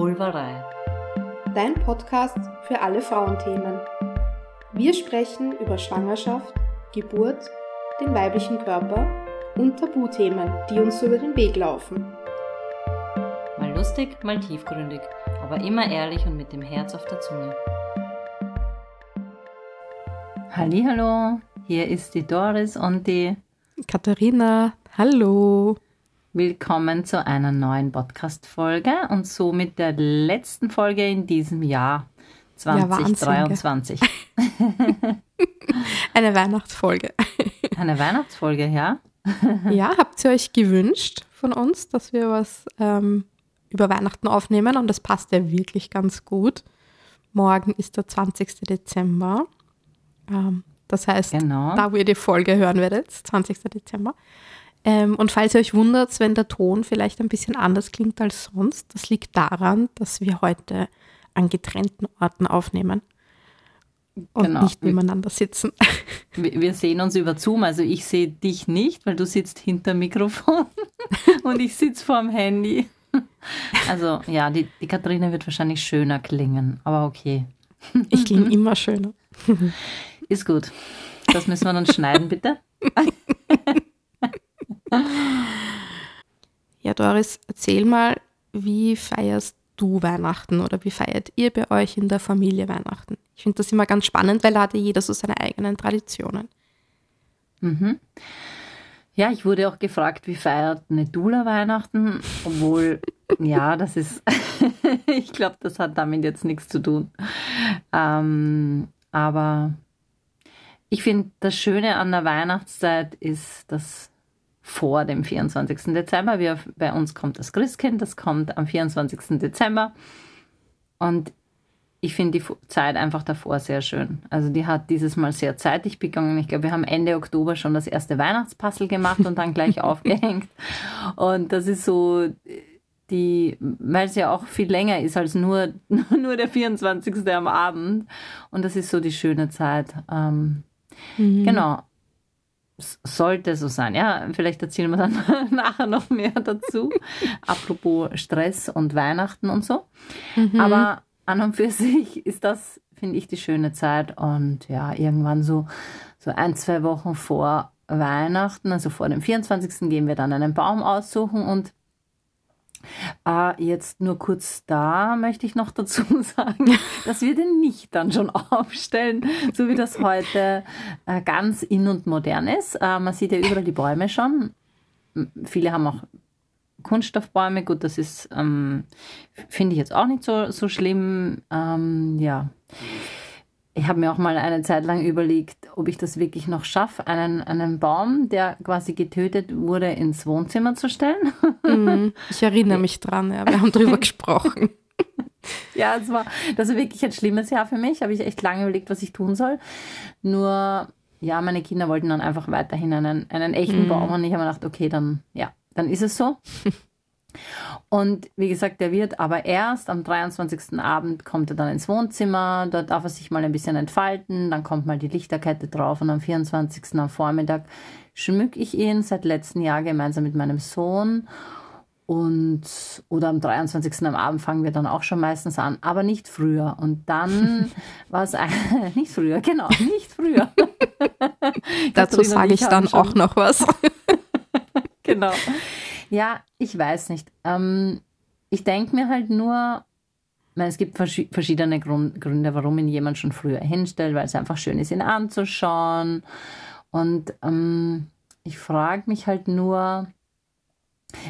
Vulvarei. Dein Podcast für alle Frauenthemen. Wir sprechen über Schwangerschaft, Geburt, den weiblichen Körper und Tabuthemen, die uns über den Weg laufen. Mal lustig, mal tiefgründig, aber immer ehrlich und mit dem Herz auf der Zunge. Hallo, hier ist die Doris und die Katharina. Hallo. Willkommen zu einer neuen Podcast-Folge und somit der letzten Folge in diesem Jahr 2023. Ja, Eine Weihnachtsfolge. Eine Weihnachtsfolge, ja. ja, habt ihr euch gewünscht von uns, dass wir was ähm, über Weihnachten aufnehmen und das passt ja wirklich ganz gut. Morgen ist der 20. Dezember. Ähm, das heißt, genau. da wo ihr die Folge hören werdet, 20. Dezember. Ähm, und falls ihr euch wundert, wenn der Ton vielleicht ein bisschen anders klingt als sonst, das liegt daran, dass wir heute an getrennten Orten aufnehmen und genau. nicht nebeneinander sitzen. Wir sehen uns über Zoom, also ich sehe dich nicht, weil du sitzt hinter Mikrofon und ich sitze vor dem Handy. Also ja, die, die Katharina wird wahrscheinlich schöner klingen, aber okay. Ich klinge immer schöner. Ist gut. Das müssen wir dann schneiden, bitte. Ja, Doris, erzähl mal, wie feierst du Weihnachten oder wie feiert ihr bei euch in der Familie Weihnachten? Ich finde das immer ganz spannend, weil da hat jeder so seine eigenen Traditionen. Mhm. Ja, ich wurde auch gefragt, wie feiert eine Dula Weihnachten, obwohl, ja, das ist, ich glaube, das hat damit jetzt nichts zu tun. Ähm, aber ich finde, das Schöne an der Weihnachtszeit ist, dass vor dem 24. Dezember, wir, bei uns kommt das Christkind, das kommt am 24. Dezember. Und ich finde die Zeit einfach davor sehr schön. Also die hat dieses Mal sehr zeitig begonnen. Ich glaube, wir haben Ende Oktober schon das erste Weihnachtspuzzle gemacht und dann gleich aufgehängt. Und das ist so die, weil es ja auch viel länger ist als nur, nur der 24. am Abend. Und das ist so die schöne Zeit. Ähm, Mhm. Genau. Sollte so sein. Ja, vielleicht erzählen wir dann nachher noch mehr dazu. Apropos Stress und Weihnachten und so. Mhm. Aber an und für sich ist das, finde ich, die schöne Zeit. Und ja, irgendwann so, so ein, zwei Wochen vor Weihnachten, also vor dem 24. gehen wir dann einen Baum aussuchen und äh, jetzt nur kurz da möchte ich noch dazu sagen, dass wir den nicht dann schon aufstellen, so wie das heute äh, ganz in und modern ist. Äh, man sieht ja überall die Bäume schon. Viele haben auch Kunststoffbäume. Gut, das ist, ähm, finde ich jetzt auch nicht so, so schlimm. Ähm, ja ich habe mir auch mal eine Zeit lang überlegt, ob ich das wirklich noch schaffe, einen, einen Baum, der quasi getötet wurde, ins Wohnzimmer zu stellen. Mhm. Ich erinnere mich dran, ja, wir haben darüber gesprochen. Ja, es war, das war wirklich ein schlimmes Jahr für mich. Habe ich echt lange überlegt, was ich tun soll. Nur, ja, meine Kinder wollten dann einfach weiterhin einen, einen echten mhm. Baum und ich habe mir gedacht, okay, dann, ja, dann ist es so. Und wie gesagt, der wird aber erst am 23. Abend kommt er dann ins Wohnzimmer, dort darf er sich mal ein bisschen entfalten, dann kommt mal die Lichterkette drauf und am 24. am Vormittag schmücke ich ihn seit letztem Jahr gemeinsam mit meinem Sohn. Und, oder am 23. am Abend fangen wir dann auch schon meistens an, aber nicht früher. Und dann war es nicht früher, genau, nicht früher. Dazu sage ich dann auch noch was. genau. Ja, ich weiß nicht. Ähm, ich denke mir halt nur, meine, es gibt vers verschiedene Grund Gründe, warum ihn jemand schon früher hinstellt, weil es einfach schön ist, ihn anzuschauen. Und ähm, ich frage mich halt nur,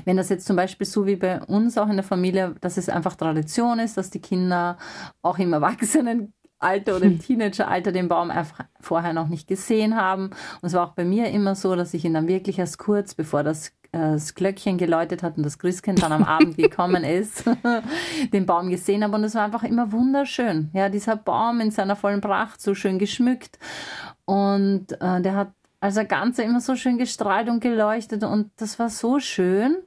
wenn das jetzt zum Beispiel so wie bei uns auch in der Familie, dass es einfach Tradition ist, dass die Kinder auch im Erwachsenenalter oder im Teenageralter den Baum einfach vorher noch nicht gesehen haben. Und es war auch bei mir immer so, dass ich ihn dann wirklich erst kurz, bevor das das Glöckchen geläutet hat und das Christkind dann am Abend gekommen ist, den Baum gesehen habe und es war einfach immer wunderschön. Ja, dieser Baum in seiner vollen Pracht, so schön geschmückt und äh, der hat als er Ganze immer so schön gestrahlt und geleuchtet und das war so schön.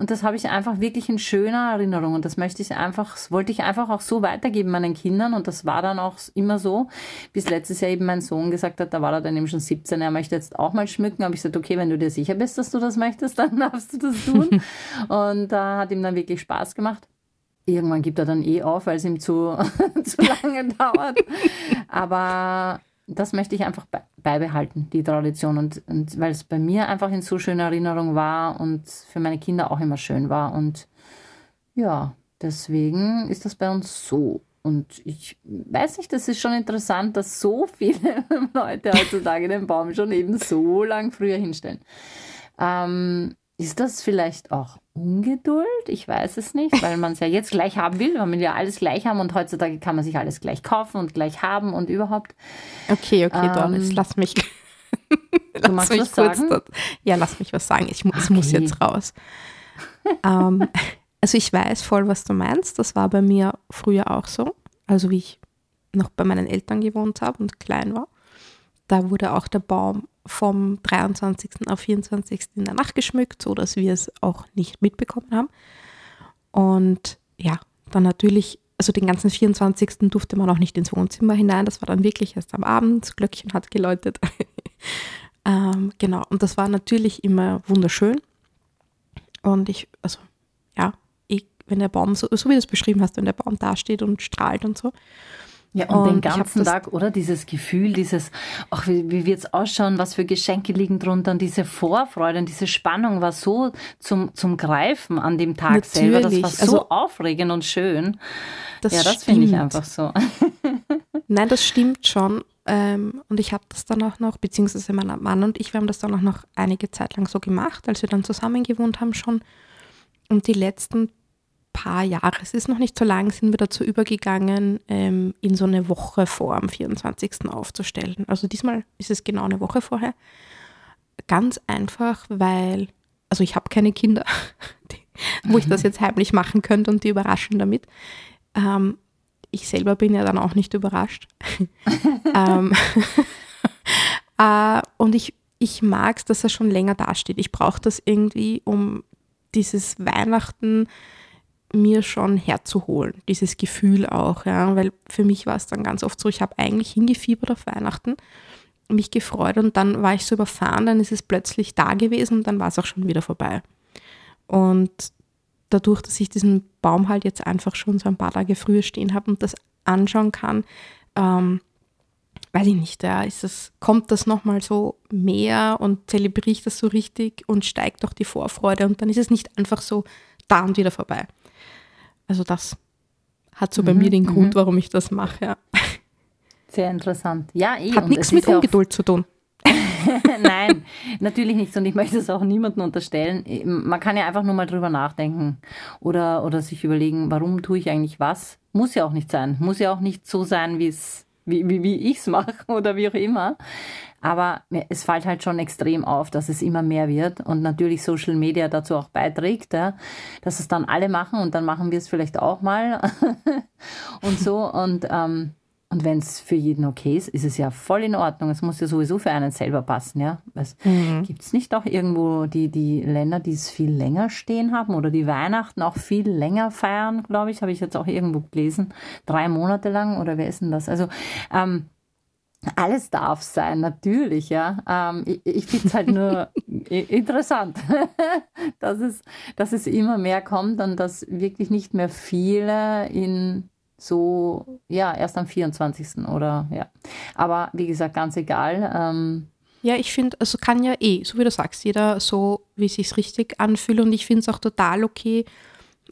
Und das habe ich einfach wirklich in schöner Erinnerung. Und das möchte ich einfach, das wollte ich einfach auch so weitergeben meinen Kindern. Und das war dann auch immer so, bis letztes Jahr eben mein Sohn gesagt hat, da war er dann eben schon 17, er möchte jetzt auch mal schmücken. Habe ich gesagt, okay, wenn du dir sicher bist, dass du das möchtest, dann darfst du das tun. und da äh, hat ihm dann wirklich Spaß gemacht. irgendwann gibt er dann eh auf, weil es ihm zu, zu lange dauert. Aber das möchte ich einfach beibehalten, die Tradition. Und, und weil es bei mir einfach in so schöner Erinnerung war und für meine Kinder auch immer schön war. Und ja, deswegen ist das bei uns so. Und ich weiß nicht, das ist schon interessant, dass so viele Leute heutzutage den Baum schon eben so lang früher hinstellen. Ähm, ist das vielleicht auch Ungeduld? Ich weiß es nicht, weil man es ja jetzt gleich haben will. Man will ja alles gleich haben und heutzutage kann man sich alles gleich kaufen und gleich haben und überhaupt. Okay, okay, ähm, Doris, lass mich. lass du magst mich was sagen? Dort, ja, lass mich was sagen. Ich, okay. Es muss jetzt raus. ähm, also ich weiß voll, was du meinst. Das war bei mir früher auch so. Also wie ich noch bei meinen Eltern gewohnt habe und klein war. Da wurde auch der Baum vom 23. auf 24. in der Nacht geschmückt, so dass wir es auch nicht mitbekommen haben. Und ja, dann natürlich, also den ganzen 24. durfte man auch nicht ins Wohnzimmer hinein. Das war dann wirklich erst am Abend. Das Glöckchen hat geläutet. ähm, genau, und das war natürlich immer wunderschön. Und ich, also ja, ich, wenn der Baum, so, so wie du es beschrieben hast, wenn der Baum dasteht und strahlt und so. Ja, und, und den ganzen Tag, oder? Dieses Gefühl, dieses, ach, wie, wie wird es ausschauen, was für Geschenke liegen drunter und diese Vorfreude und diese Spannung war so zum, zum Greifen an dem Tag Natürlich. selber. Das war so also, aufregend und schön. Das ja, das finde ich einfach so. Nein, das stimmt schon. Ähm, und ich habe das dann auch noch, beziehungsweise mein Mann und ich, wir haben das dann auch noch einige Zeit lang so gemacht, als wir dann zusammen gewohnt haben schon. Und die letzten paar Jahre, es ist noch nicht so lang, sind wir dazu übergegangen, ähm, in so eine Woche vor am 24. aufzustellen. Also diesmal ist es genau eine Woche vorher. Ganz einfach, weil, also ich habe keine Kinder, die, wo ich das mhm. jetzt heimlich machen könnte und die überraschen damit. Ähm, ich selber bin ja dann auch nicht überrascht. ähm, äh, und ich, ich mag es, dass er schon länger dasteht. Ich brauche das irgendwie, um dieses Weihnachten mir schon herzuholen, dieses Gefühl auch, ja, weil für mich war es dann ganz oft so, ich habe eigentlich hingefiebert auf Weihnachten, mich gefreut und dann war ich so überfahren, dann ist es plötzlich da gewesen und dann war es auch schon wieder vorbei. Und dadurch, dass ich diesen Baum halt jetzt einfach schon so ein paar Tage früher stehen habe und das anschauen kann, ähm, weiß ich nicht, ja, ist das, kommt das nochmal so mehr und zelebriere ich das so richtig und steigt doch die Vorfreude und dann ist es nicht einfach so da und wieder vorbei. Also das hat so bei mir mhm, den Grund, mhm. warum ich das mache. Ja. Sehr interessant. Ja, eh. Hat nichts mit Ungeduld zu tun. Nein, natürlich nicht. Und ich möchte es auch niemandem unterstellen. Man kann ja einfach nur mal drüber nachdenken oder, oder sich überlegen, warum tue ich eigentlich was. Muss ja auch nicht sein. Muss ja auch nicht so sein, wie es wie, wie, wie ich es mache oder wie auch immer. Aber es fällt halt schon extrem auf, dass es immer mehr wird und natürlich Social Media dazu auch beiträgt, ja, dass es dann alle machen und dann machen wir es vielleicht auch mal und so. Und ähm, und wenn es für jeden okay ist, ist es ja voll in Ordnung. Es muss ja sowieso für einen selber passen, ja. Mhm. Gibt es nicht auch irgendwo die, die Länder, die es viel länger stehen haben oder die Weihnachten auch viel länger feiern, glaube ich, habe ich jetzt auch irgendwo gelesen. Drei Monate lang oder wer ist denn das? Also ähm, alles darf sein, natürlich, ja. Ähm, ich ich finde es halt nur interessant, dass, es, dass es immer mehr kommt und dass wirklich nicht mehr viele in so, ja, erst am 24. oder ja. Aber wie gesagt, ganz egal. Ähm, ja, ich finde, also kann ja eh, so wie du sagst, jeder so, wie es sich richtig anfühlt. Und ich finde es auch total okay,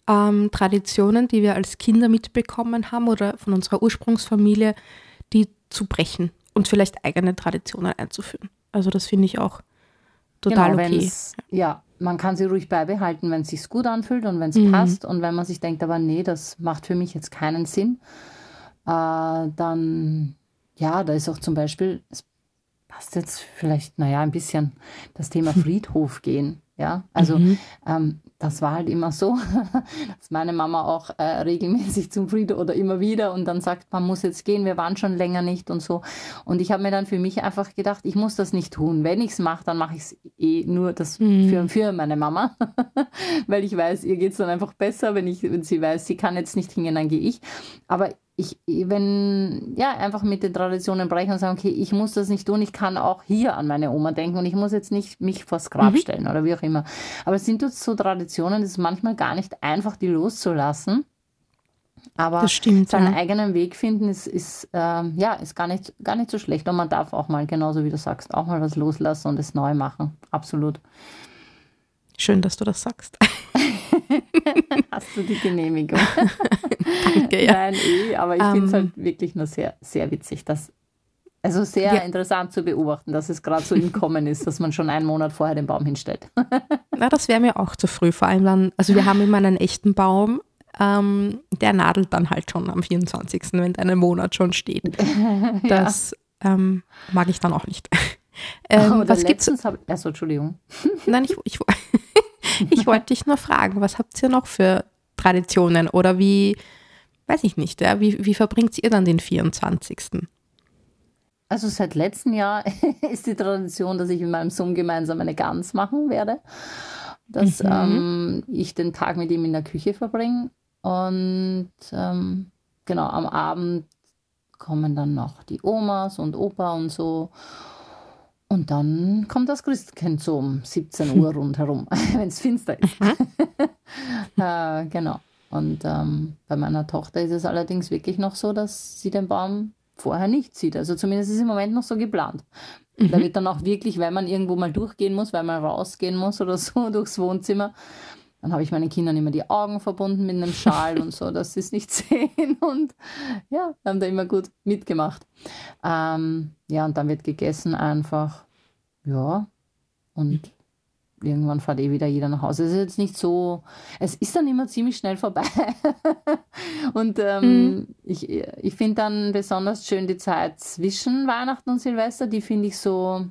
ähm, Traditionen, die wir als Kinder mitbekommen haben oder von unserer Ursprungsfamilie, die zu brechen und vielleicht eigene Traditionen einzuführen. Also das finde ich auch total genau, okay. Ja, man kann sie ruhig beibehalten, wenn es sich gut anfühlt und wenn es mhm. passt. Und wenn man sich denkt, aber nee, das macht für mich jetzt keinen Sinn, äh, dann ja, da ist auch zum Beispiel, es passt jetzt vielleicht, naja, ein bisschen das Thema Friedhof gehen. Ja, also mhm. ähm, das war halt immer so, dass meine Mama auch äh, regelmäßig zum Friedhof oder immer wieder und dann sagt, man muss jetzt gehen, wir waren schon länger nicht und so. Und ich habe mir dann für mich einfach gedacht, ich muss das nicht tun. Wenn ich es mache, dann mache ich es eh nur das mhm. für, für meine Mama, weil ich weiß, ihr geht es dann einfach besser, wenn, ich, wenn sie weiß, sie kann jetzt nicht hingehen, dann gehe ich. Aber ich, wenn, ja, einfach mit den Traditionen brechen und sagen, okay, ich muss das nicht tun, ich kann auch hier an meine Oma denken und ich muss jetzt nicht mich vors Grab mhm. stellen oder wie auch immer. Aber es sind so Traditionen, es ist manchmal gar nicht einfach, die loszulassen. Aber stimmt, seinen ja. eigenen Weg finden ist, ist, ähm, ja, ist gar, nicht, gar nicht so schlecht. Und man darf auch mal, genauso wie du sagst, auch mal was loslassen und es neu machen. Absolut. Schön, dass du das sagst. Hast du die Genehmigung? Danke, ja. Nein, eh, aber ich finde es Ähm. halt wirklich nur sehr, sehr witzig, dass, also sehr Ja. interessant zu beobachten, dass es gerade so im Kommen ist, dass man schon einen Monat vorher den Baum hinstellt. Na, das wäre mir auch zu früh. Vor allem dann, also wir haben immer einen echten Baum, ähm, der nadelt dann halt schon am 24., wenn der einen Monat schon steht. Das ähm, mag ich dann auch nicht. Ähm, was gibt's? letztens habe also Entschuldigung. Nein, ich, ich, ich wollte dich nur fragen, was habt ihr noch für Traditionen oder wie, weiß ich nicht, ja, wie, wie verbringt ihr dann den 24.? Also seit letztem Jahr ist die Tradition, dass ich mit meinem Sohn gemeinsam eine Gans machen werde. Dass Mhm. ähm, ich den Tag mit ihm in der Küche verbringe. Und ähm, genau, am Abend kommen dann noch die Omas und Opa und so. Und dann kommt das Christkind so um 17 Uhr rundherum, wenn es finster ist. äh, genau. Und ähm, bei meiner Tochter ist es allerdings wirklich noch so, dass sie den Baum vorher nicht sieht. Also zumindest ist es im Moment noch so geplant. Da wird dann auch wirklich, wenn man irgendwo mal durchgehen muss, weil man rausgehen muss oder so durchs Wohnzimmer, dann habe ich meinen Kindern immer die Augen verbunden mit einem Schal und so, dass sie es nicht sehen. Und ja, haben da immer gut mitgemacht. Ähm, ja, und dann wird gegessen einfach. Ja. Und irgendwann fährt eh wieder jeder nach Hause. Es ist jetzt nicht so, es ist dann immer ziemlich schnell vorbei. und ähm, ich, ich finde dann besonders schön die Zeit zwischen Weihnachten und Silvester, die finde ich so,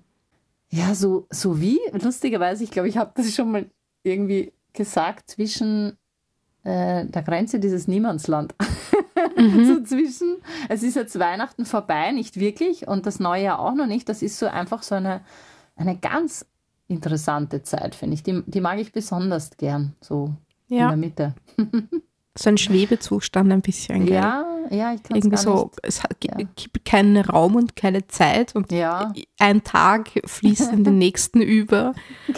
ja, so, so wie, lustigerweise, ich glaube, ich habe das schon mal irgendwie gesagt, zwischen äh, der Grenze dieses Niemandsland. so zwischen, es ist jetzt Weihnachten vorbei, nicht wirklich, und das neue Jahr auch noch nicht. Das ist so einfach so eine, eine ganz interessante Zeit, finde ich. Die, die mag ich besonders gern, so in Ja, der Mitte. so ein Schwebezustand ein bisschen. Gell? Ja, ja, ich kann es Irgendwie so, nicht. es hat, ja. gibt keinen Raum und keine Zeit und Ja, ein Tag fließt in den nächsten über.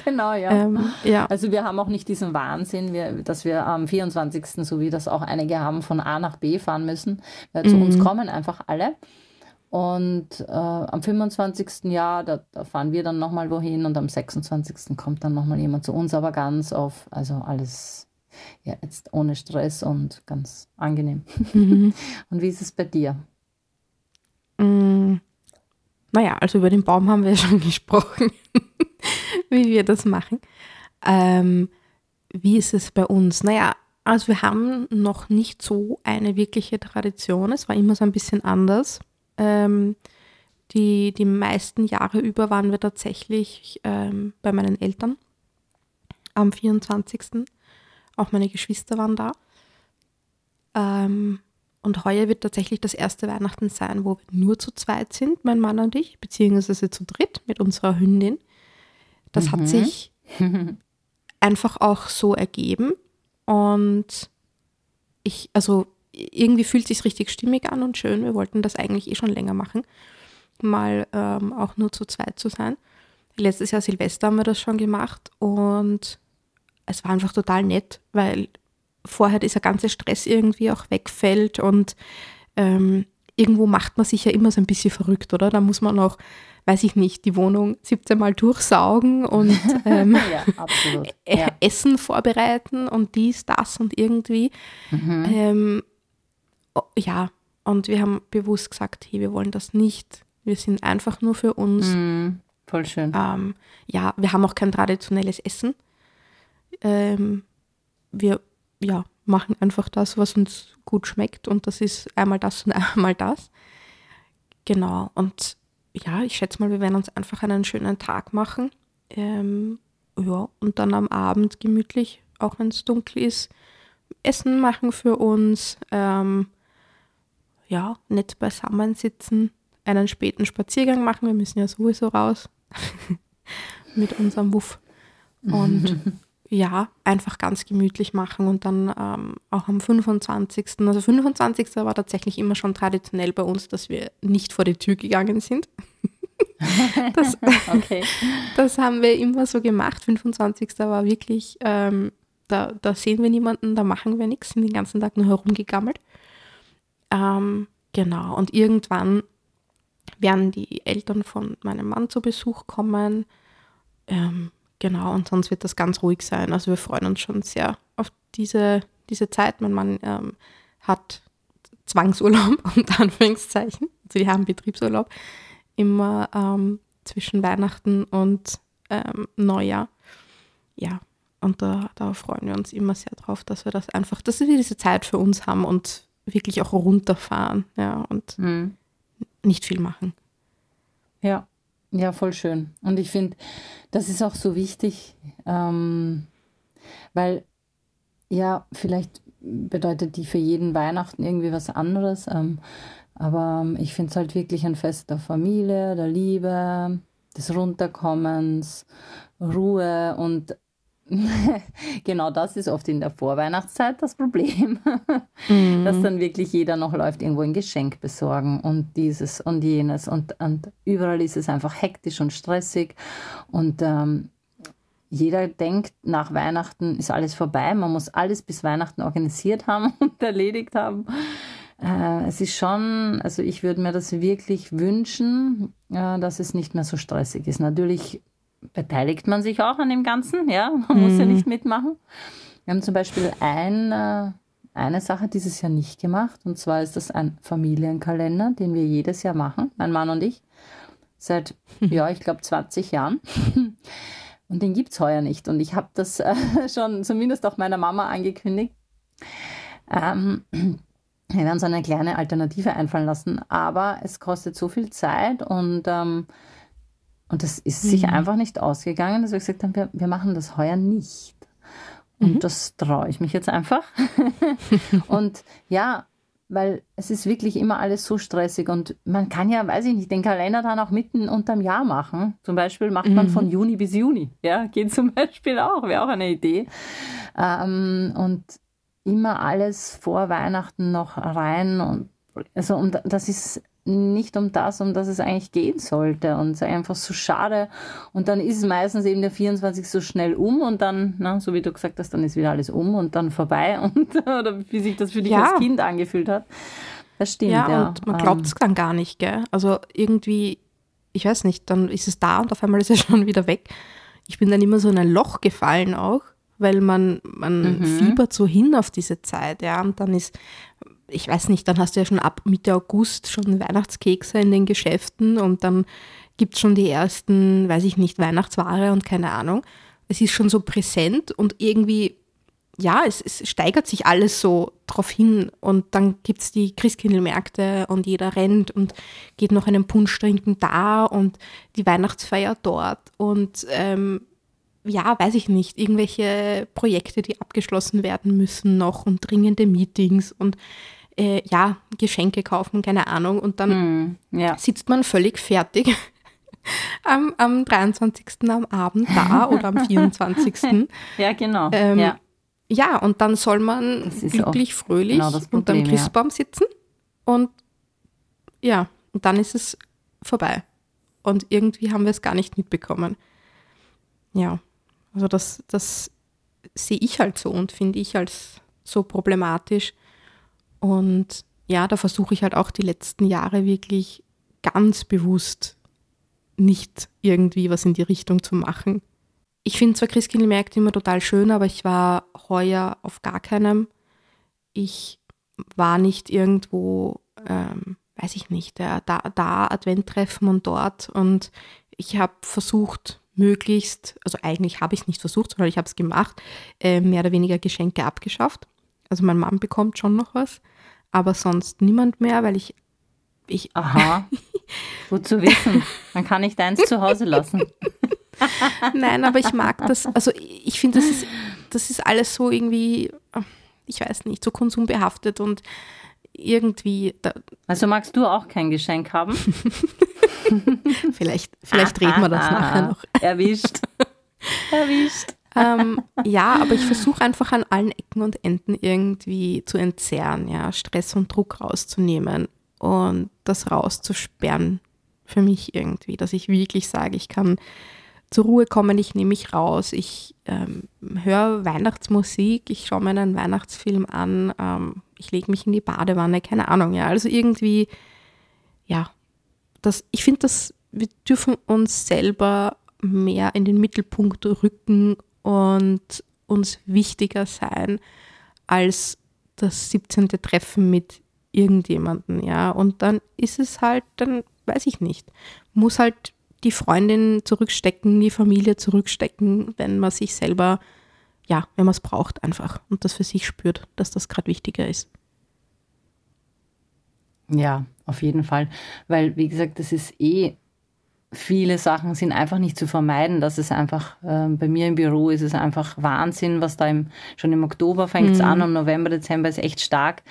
genau, ja. Ähm, ja. Also wir haben auch nicht diesen Wahnsinn, wir, dass wir am 24., so wie das auch einige haben, von A nach B fahren müssen. Weil zu uns kommen einfach alle. Und äh, am 25. Jahr, da, da fahren wir dann nochmal wohin und am 26. kommt dann nochmal jemand zu uns, aber ganz auf, also alles ja, jetzt ohne Stress und ganz angenehm. Mhm. Und wie ist es bei dir? Mm, Naja, also über den Baum haben wir ja schon gesprochen, wie wir das machen. Ähm, wie ist es bei uns? Naja, also wir haben noch nicht so eine wirkliche Tradition. Es war immer so ein bisschen anders. Ähm, die, die meisten Jahre über waren wir tatsächlich ähm, bei meinen Eltern am 24. Auch meine Geschwister waren da. Ähm, und heuer wird tatsächlich das erste Weihnachten sein, wo wir nur zu zweit sind, mein Mann und ich, beziehungsweise zu dritt mit unserer Hündin. Das hat sich einfach auch so ergeben. Und ich, also irgendwie fühlt es sich richtig stimmig an und schön. Wir wollten das eigentlich eh schon länger machen, mal ähm, auch nur zu zweit zu sein. Letztes Jahr Silvester haben wir das schon gemacht und es war einfach total nett, weil vorher dieser ganze Stress irgendwie auch wegfällt und ähm, irgendwo macht man sich ja immer so ein bisschen verrückt, oder? Da muss man auch, weiß ich nicht, die Wohnung 17 Mal durchsaugen und ähm, ja, äh, Ja. Essen vorbereiten und dies, das und irgendwie. Mhm. Ähm, oh, ja, und wir haben bewusst gesagt, hey, wir wollen das nicht. Wir sind einfach nur für uns. Mm, voll schön. Ähm, ja, wir haben auch kein traditionelles Essen. Ähm, wir ja, machen einfach das, was uns gut schmeckt und das ist einmal das und einmal das. Genau, und ja, ich schätze mal, wir werden uns einfach einen schönen Tag machen. Ähm, ja, und dann am Abend gemütlich, auch wenn es dunkel ist, Essen machen für uns. Ähm, ja, nett beisammen sitzen, einen späten Spaziergang machen. Wir müssen ja sowieso raus mit unserem Wuff. Und ja, einfach ganz gemütlich machen und dann ähm, auch am 25. Also 25. war tatsächlich immer schon traditionell bei uns, dass wir nicht vor die Tür gegangen sind. das, Okay. das haben wir immer so gemacht. 25. war wirklich ähm, da, da sehen wir niemanden, da machen wir nichts, sind den ganzen Tag nur herumgegammelt. Ähm, genau, und irgendwann werden die Eltern von meinem Mann zu Besuch kommen. Ähm, genau, und sonst wird das ganz ruhig sein. Also wir freuen uns schon sehr auf diese, diese Zeit. Mein Mann ähm, hat Zwangsurlaub, unter Anführungszeichen. Also die haben Betriebsurlaub immer ähm, zwischen Weihnachten und ähm, Neujahr. Ja, und da, da freuen wir uns immer sehr drauf, dass wir das einfach, dass wir diese Zeit für uns haben und wirklich auch runterfahren, ja, und mhm. nicht viel machen. Ja, ja, voll schön. Und ich finde, das ist auch so wichtig, ähm, weil ja, vielleicht bedeutet die für jeden Weihnachten irgendwie was anderes. Ähm, aber ähm, ich finde es halt wirklich ein Fest der Familie, der Liebe, des Runterkommens, Ruhe und genau das ist oft in der Vorweihnachtszeit das Problem, mhm. dass dann wirklich jeder noch läuft, irgendwo ein Geschenk besorgen und dieses und jenes und, und überall ist es einfach hektisch und stressig und ähm, jeder denkt, nach Weihnachten ist alles vorbei, man muss alles bis Weihnachten organisiert haben und erledigt haben. Äh, es ist schon, also ich würde mir das wirklich wünschen, äh, dass es nicht mehr so stressig ist. Natürlich beteiligt man sich auch an dem Ganzen, ja, man mhm. muss ja mhm. nicht mitmachen. Wir haben zum Beispiel ein, äh, eine Sache dieses Jahr nicht gemacht und zwar ist das ein Familienkalender, den wir jedes Jahr machen, mein Mann und ich, seit, ja, ich glaube 20 Jahren. Und den gibt es heuer nicht. Und ich habe das äh, schon zumindest auch meiner Mama angekündigt. Ähm, wir werden so eine kleine Alternative einfallen lassen, aber es kostet so viel Zeit und, ähm, und das ist mhm. sich einfach nicht ausgegangen, dass wir gesagt haben, wir, wir machen das heuer nicht. Und mhm. das traue ich mich jetzt einfach. und ja, weil es ist wirklich immer alles so stressig und man kann ja, weiß ich nicht, den Kalender dann auch mitten unterm Jahr machen. Zum Beispiel macht man mhm. von Juni bis Juni. Ja, geht zum Beispiel auch, wäre auch eine Idee. Ähm, und immer alles vor Weihnachten noch rein und also und das ist nicht um das, um das es eigentlich gehen sollte. Und es ist einfach so schade. Und dann ist es meistens eben der 24 so schnell um und dann, na, so wie du gesagt hast, dann ist wieder alles um und dann vorbei. Und, oder wie sich das für dich ja. als Kind angefühlt hat. Das stimmt. Ja, ja. und man glaubt es ähm. dann gar nicht, gell? Also irgendwie, ich weiß nicht, dann ist es da und auf einmal ist es schon wieder weg. Ich bin dann immer so in ein Loch gefallen auch, weil man, man mhm. fiebert so hin auf diese Zeit, ja. Und dann ist ich weiß nicht, dann hast du ja schon ab Mitte August schon Weihnachtskekse in den Geschäften und dann gibt es schon die ersten, weiß ich nicht, Weihnachtsware und keine Ahnung. Es ist schon so präsent und irgendwie, ja, es, es steigert sich alles so drauf hin und dann gibt es die Christkindlmärkte und jeder rennt und geht noch einen Punsch trinken da und die Weihnachtsfeier dort und ähm, ja, weiß ich nicht, irgendwelche Projekte, die abgeschlossen werden müssen noch und dringende Meetings und äh, ja, Geschenke kaufen, keine Ahnung. Und dann mm, ja. sitzt man völlig fertig am, am 23. am Abend da oder am 24. ja, genau. Ähm, ja. ja, und dann soll man glücklich, fröhlich genau Problem, unterm Christbaum ja. sitzen und ja, und dann ist es vorbei. Und irgendwie haben wir es gar nicht mitbekommen. Ja, also das, das sehe ich halt so und finde ich als so problematisch. Und ja, da versuche ich halt auch die letzten Jahre wirklich ganz bewusst nicht irgendwie was in die Richtung zu machen. Ich finde zwar Christkindlmärkte immer total schön, aber ich war heuer auf gar keinem. Ich war nicht irgendwo, ähm, weiß ich nicht, da, da Adventtreffen und dort. Und ich habe versucht, möglichst, also eigentlich habe ich es nicht versucht, sondern ich habe es gemacht, äh, mehr oder weniger Geschenke abgeschafft. Also mein Mann bekommt schon noch was, aber sonst niemand mehr, weil ich. ich Aha. Gut zu wissen. Man kann nicht eins zu Hause lassen. Nein, aber ich mag das. Also ich finde, das ist, das ist alles so irgendwie, ich weiß nicht, so konsumbehaftet und irgendwie. also magst du auch kein Geschenk haben? vielleicht vielleicht reden wir das nachher noch. Erwischt. Erwischt ähm, ja, aber ich versuche einfach an allen Ecken und Enden irgendwie zu entzerren, ja, Stress und Druck rauszunehmen und das rauszusperren für mich irgendwie, dass ich wirklich sage, ich kann zur Ruhe kommen, ich nehme mich raus, ich ähm, höre Weihnachtsmusik, ich schaue mir einen Weihnachtsfilm an, ähm, ich lege mich in die Badewanne, keine Ahnung, ja. Also irgendwie, ja, das, ich finde, dass wir dürfen uns selber mehr in den Mittelpunkt rücken und uns wichtiger sein als das 17. Treffen mit irgendjemandem, ja. Und dann ist es halt, dann weiß ich nicht, muss halt die Freundin zurückstecken, die Familie zurückstecken, wenn man sich selber, ja, wenn man es braucht einfach und das für sich spürt, dass das gerade wichtiger ist. Ja, auf jeden Fall. Weil, wie gesagt, das ist eh, viele Sachen sind einfach nicht zu vermeiden. Das ist einfach, äh, bei mir im Büro ist es einfach Wahnsinn, was da im, schon im Oktober fängt es mhm. an und November, Dezember ist echt stark.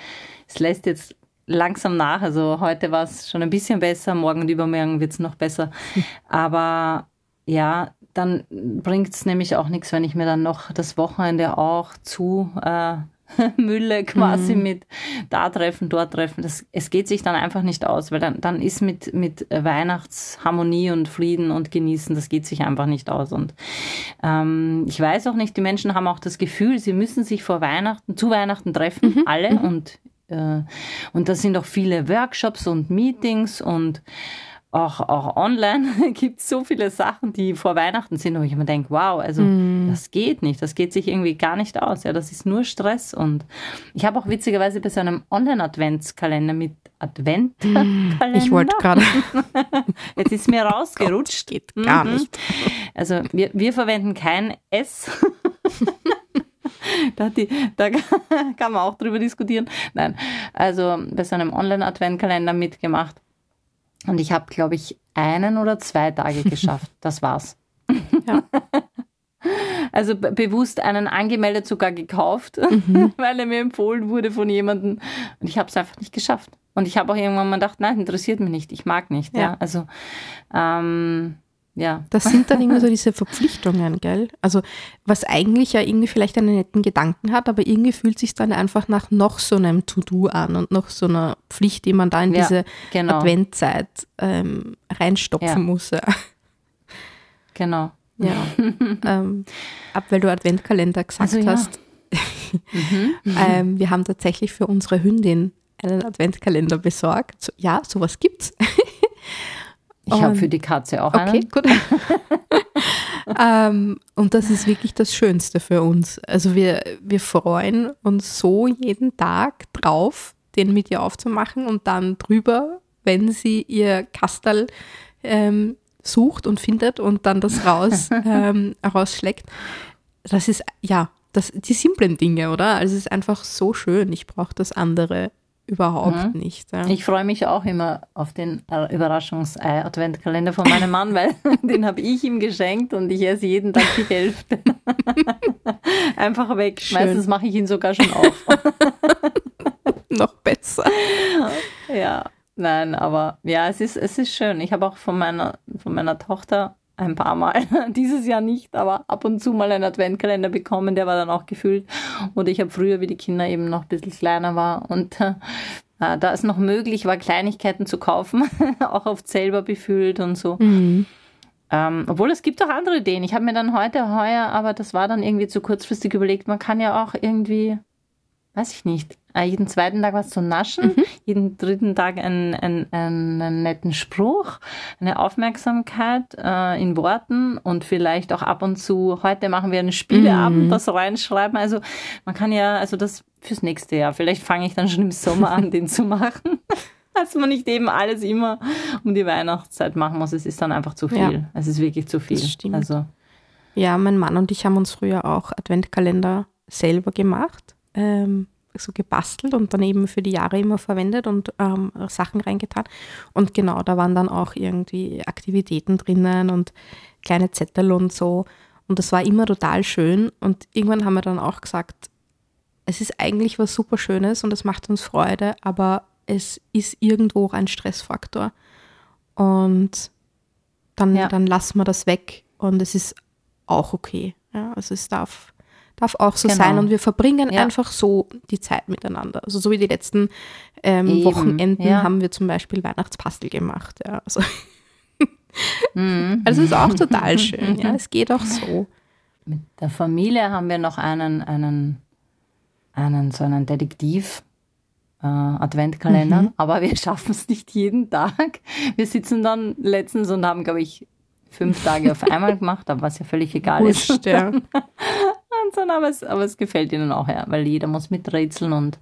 Es lässt jetzt langsam nach. Also heute war es schon ein bisschen besser, morgen und übermorgen wird es noch besser. Aber ja, dann bringt es nämlich auch nichts, wenn ich mir dann noch das Wochenende auch zu äh, Mülle quasi mhm. mit da treffen, dort treffen. Das, es geht sich dann einfach nicht aus, weil dann, dann ist mit, mit Weihnachtsharmonie und Frieden und Genießen, das geht sich einfach nicht aus. Und ähm, ich weiß auch nicht, die Menschen haben auch das Gefühl, sie müssen sich vor Weihnachten, zu Weihnachten treffen, mhm. alle. Mhm. Und, äh, und da sind auch viele Workshops und Meetings und auch, auch online gibt es so viele Sachen, die vor Weihnachten sind, wo ich mir denke, wow, also mm. das geht nicht, das geht sich irgendwie gar nicht aus. Ja, das ist nur Stress. Und ich habe auch witzigerweise bei so einem Online-Adventskalender mit Adventkalender. Ich wollte gerade. Jetzt ist mir rausgerutscht. Gott, geht gar mhm. nicht. Also wir, wir verwenden kein S. da, die, da kann man auch drüber diskutieren. Nein, also bei so einem Online-Adventkalender mitgemacht und ich habe, glaube ich, einen oder zwei Tage geschafft. Das war's. Ja. Also bewusst einen angemeldet sogar gekauft, mhm. weil er mir empfohlen wurde von jemandem. Und ich habe es einfach nicht geschafft. Und ich habe auch irgendwann mal gedacht, nein, interessiert mich nicht, ich mag nicht. Ja. ja. Also ähm, ja. Das sind dann immer so diese Verpflichtungen, gell? Also, was eigentlich ja irgendwie vielleicht einen netten Gedanken hat, aber irgendwie fühlt sich dann einfach nach noch so einem To-Do an und noch so einer Pflicht, die man da in ja, diese genau. Adventzeit ähm, reinstopfen ja. muss. Ja. Genau. Ja. ähm, ab weil du Adventkalender gesagt also, hast. mhm. ähm, wir haben tatsächlich für unsere Hündin einen Adventkalender besorgt. So, ja, sowas gibt's. Ich habe für die Katze auch einen. Okay, gut. ähm, und das ist wirklich das Schönste für uns. Also wir, wir freuen uns so jeden Tag drauf, den mit ihr aufzumachen und dann drüber, wenn sie ihr Kastal ähm, sucht und findet und dann das raus, ähm, rausschlägt. Das ist, ja, das, die simplen Dinge, oder? Also es ist einfach so schön. Ich brauche das andere überhaupt mhm. nicht. Ja. Ich freue mich auch immer auf den Überraschungsei-Adventkalender von meinem Mann, weil den habe ich ihm geschenkt und ich esse jeden Tag die Hälfte. Einfach weg. Schön. Meistens mache ich ihn sogar schon auf. Noch besser. Ja, nein, aber ja, es ist, es ist schön. Ich habe auch von meiner, von meiner Tochter ein paar Mal, dieses Jahr nicht, aber ab und zu mal einen Adventkalender bekommen, der war dann auch gefüllt. Und ich habe früher, wie die Kinder eben noch ein bisschen kleiner war und äh, da es noch möglich war, Kleinigkeiten zu kaufen, auch oft selber befüllt und so. Mhm. Ähm, obwohl es gibt auch andere Ideen. Ich habe mir dann heute heuer, aber das war dann irgendwie zu kurzfristig überlegt, man kann ja auch irgendwie, weiß ich nicht, jeden zweiten Tag was zu naschen, mhm. jeden dritten Tag einen, einen, einen, netten Spruch, eine Aufmerksamkeit äh, in Worten und vielleicht auch ab und zu, heute machen wir einen Spieleabend, mhm. das reinschreiben. Also man kann ja, also das fürs nächste Jahr, vielleicht fange ich dann schon im Sommer an, den zu machen. Dass man nicht eben alles immer um die Weihnachtszeit machen muss. Es ist dann einfach zu viel. Ja. Es ist wirklich zu viel. Das stimmt. Also. Ja, mein Mann und ich haben uns früher auch Adventkalender selber gemacht. Ähm, so gebastelt und dann eben für die Jahre immer verwendet und ähm, Sachen reingetan. Und genau, da waren dann auch irgendwie Aktivitäten drinnen und kleine Zettel und so. Und das war immer total schön. Und irgendwann haben wir dann auch gesagt, es ist eigentlich was super Schönes und es macht uns Freude, aber es ist irgendwo auch ein Stressfaktor. Und dann, ja. dann lassen wir das weg und es ist auch okay. Ja, also es darf darf auch so genau. sein. Und wir verbringen ja. einfach so die Zeit miteinander. Also so wie die letzten ähm, Wochenenden ja. haben wir zum Beispiel Weihnachtspastel gemacht. Ja, also Mhm. Also ist auch total schön. Ja, es geht auch so. Mit der Familie haben wir noch einen, einen, einen so einen Detektiv. Äh, Adventkalender, mhm. aber wir schaffen es nicht jeden Tag. Wir sitzen dann letztens und haben, glaube ich, fünf Tage auf einmal gemacht, aber was ja völlig egal Wurscht, ist. Ja. Und dann, aber, es, aber es gefällt ihnen auch, ja, weil jeder muss miträtseln und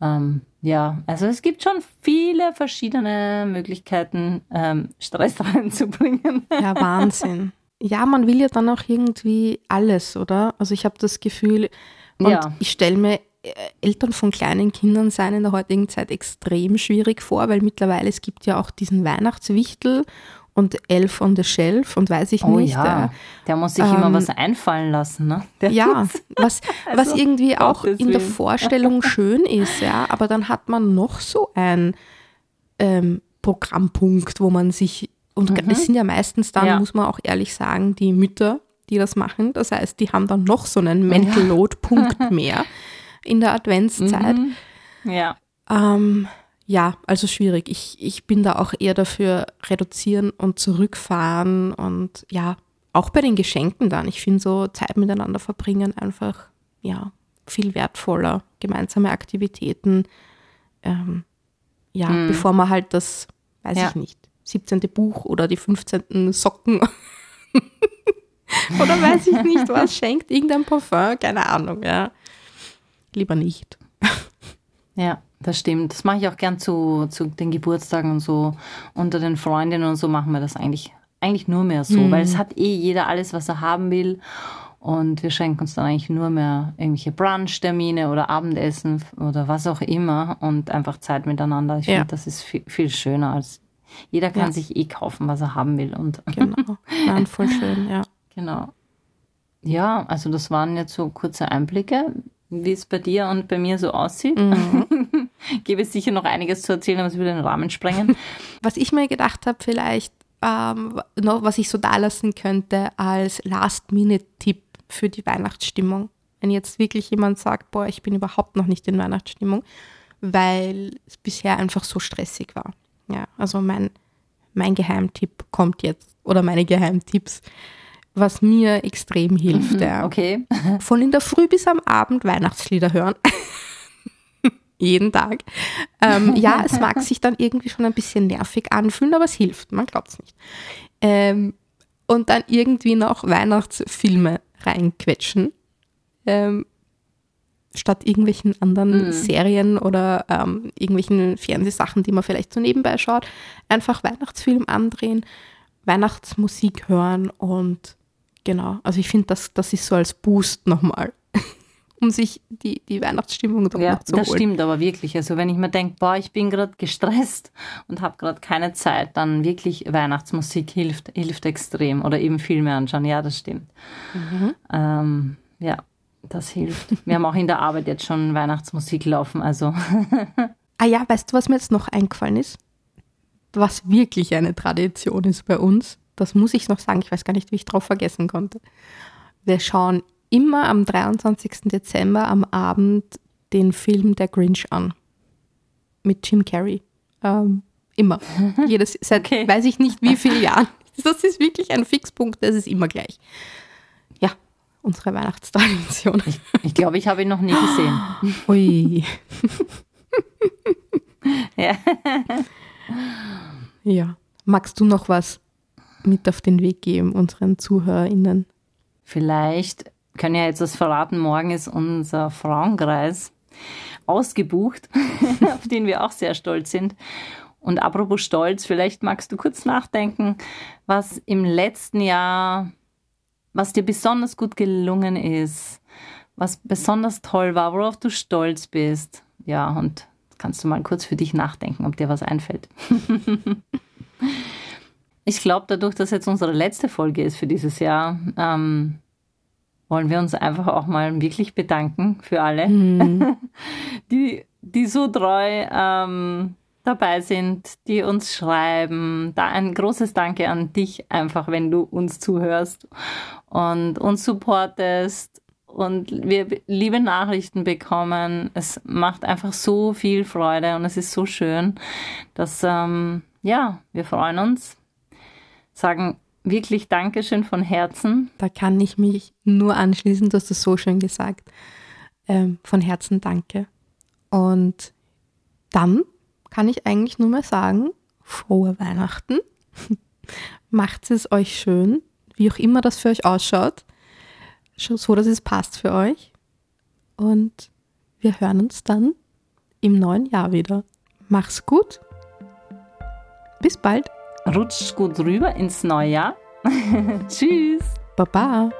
ähm, ja, also es gibt schon viele verschiedene Möglichkeiten, ähm, Stress reinzubringen. Ja, Wahnsinn. Ja, man will ja dann auch irgendwie alles, oder? Also ich habe das Gefühl, und ja. ich stelle mir äh, Eltern von kleinen Kindern sein in der heutigen Zeit extrem schwierig vor, weil mittlerweile es gibt ja auch diesen Weihnachtswichtel und Elf on the Shelf und weiß ich oh, nicht. Ja. Der, der muss sich ähm, immer was einfallen lassen, ne? Der ja, was, also, was irgendwie auch in der Vorstellung schön ist, ja, aber dann hat man noch so ein ähm, Programmpunkt, wo man sich, und mhm. das sind ja meistens dann, ja. muss man auch ehrlich sagen, die Mütter, die das machen. Das heißt, die haben dann noch so einen Mental Load-Punkt mehr in der Adventszeit. Mhm. Ja. Ähm, ja, also schwierig. Ich, ich bin da auch eher dafür reduzieren und zurückfahren und ja, auch bei den Geschenken dann. Ich finde so Zeit miteinander verbringen einfach, ja, viel wertvoller. Gemeinsame Aktivitäten. Ähm, ja, mhm. bevor man halt das, weiß ja. ich nicht, 17. Buch oder die 15. Socken oder weiß ich nicht was schenkt, irgendein Parfum, keine Ahnung, ja. Lieber nicht. Ja. Das stimmt. Das mache ich auch gern zu, zu den Geburtstagen und so. Unter den Freundinnen und so machen wir das eigentlich, eigentlich nur mehr so, mhm. weil es hat eh jeder alles, was er haben will. Und wir schenken uns dann eigentlich nur mehr irgendwelche Brunch-Termine oder Abendessen oder was auch immer und einfach Zeit miteinander. Ich ja. finde, das ist viel, viel, schöner als jeder kann ja. sich eh kaufen, was er haben will. Und genau. Nein, voll schön, ja. Genau. Ja, also das waren jetzt so kurze Einblicke, wie es bei dir und bei mir so aussieht. Mhm. Gäbe es sicher noch einiges zu erzählen, aber es würde den Rahmen sprengen. Was ich mir gedacht habe, vielleicht, ähm, noch, was ich so da lassen könnte als Last-Minute-Tipp für die Weihnachtsstimmung. Wenn jetzt wirklich jemand sagt, boah, ich bin überhaupt noch nicht in Weihnachtsstimmung, weil es bisher einfach so stressig war. Ja, also mein, mein Geheimtipp kommt jetzt oder meine Geheimtipps was mir extrem hilft. Mhm, ja. Okay. Von in der Früh bis am Abend Weihnachtslieder hören. Jeden Tag. Ähm, ja, es mag sich dann irgendwie schon ein bisschen nervig anfühlen, aber es hilft, man glaubt es nicht. Ähm, und dann irgendwie noch Weihnachtsfilme reinquetschen. Ähm, statt irgendwelchen anderen mhm. Serien oder ähm, irgendwelchen Fernsehsachen, die man vielleicht so nebenbei schaut, einfach Weihnachtsfilm andrehen, Weihnachtsmusik hören und Genau, also ich finde, das, das ist so als Boost nochmal, um sich die, die Weihnachtsstimmung doch ja, noch zu holen. Das stimmt aber wirklich. Also wenn ich mir denke, boah, ich bin gerade gestresst und habe gerade keine Zeit, dann wirklich Weihnachtsmusik hilft, hilft extrem oder eben viel mehr anschauen. Ja, das stimmt. Mhm. Ähm, ja, das hilft. Wir haben auch in der Arbeit jetzt schon Weihnachtsmusik laufen, also. ah ja, weißt du, was mir jetzt noch eingefallen ist? Was wirklich eine Tradition ist bei uns das muss ich noch sagen, ich weiß gar nicht, wie ich drauf vergessen konnte. Wir schauen immer am 23. Dezember am Abend den Film Der Grinch an. Mit Jim Carrey. Ähm, immer. Jedes, seit okay. weiß ich nicht wie vielen Jahren. Das ist wirklich ein Fixpunkt, das ist immer gleich. Ja, unsere Weihnachtstradition. Ich, ich glaube, ich habe ihn noch nie gesehen. Ui. ja. ja. Magst du noch was mit auf den Weg geben, unseren ZuhörerInnen? Vielleicht können ja jetzt das verraten, morgen ist unser Frauenkreis ausgebucht, auf den wir auch sehr stolz sind. Und apropos Stolz, vielleicht magst du kurz nachdenken, was im letzten Jahr, was dir besonders gut gelungen ist, was besonders toll war, worauf du stolz bist. Ja, und kannst du mal kurz für dich nachdenken, ob dir was einfällt. Ich glaube, dadurch, dass jetzt unsere letzte Folge ist für dieses Jahr, ähm, wollen wir uns einfach auch mal wirklich bedanken für alle, mhm. die, die so treu ähm, dabei sind, die uns schreiben. Da ein großes Danke an dich einfach, wenn du uns zuhörst und uns supportest und wir liebe Nachrichten bekommen. Es macht einfach so viel Freude und es ist so schön, dass ähm, ja, wir freuen uns sagen wirklich Dankeschön von Herzen. Da kann ich mich nur anschließen, du hast es so schön gesagt. Ähm, von Herzen danke. Und dann kann ich eigentlich nur mal sagen, frohe Weihnachten. Macht es euch schön, wie auch immer das für euch ausschaut. So, dass es passt für euch. Und wir hören uns dann im neuen Jahr wieder. Mach's gut. Bis bald. Rutscht gut rüber ins neue Jahr. Tschüss. Baba.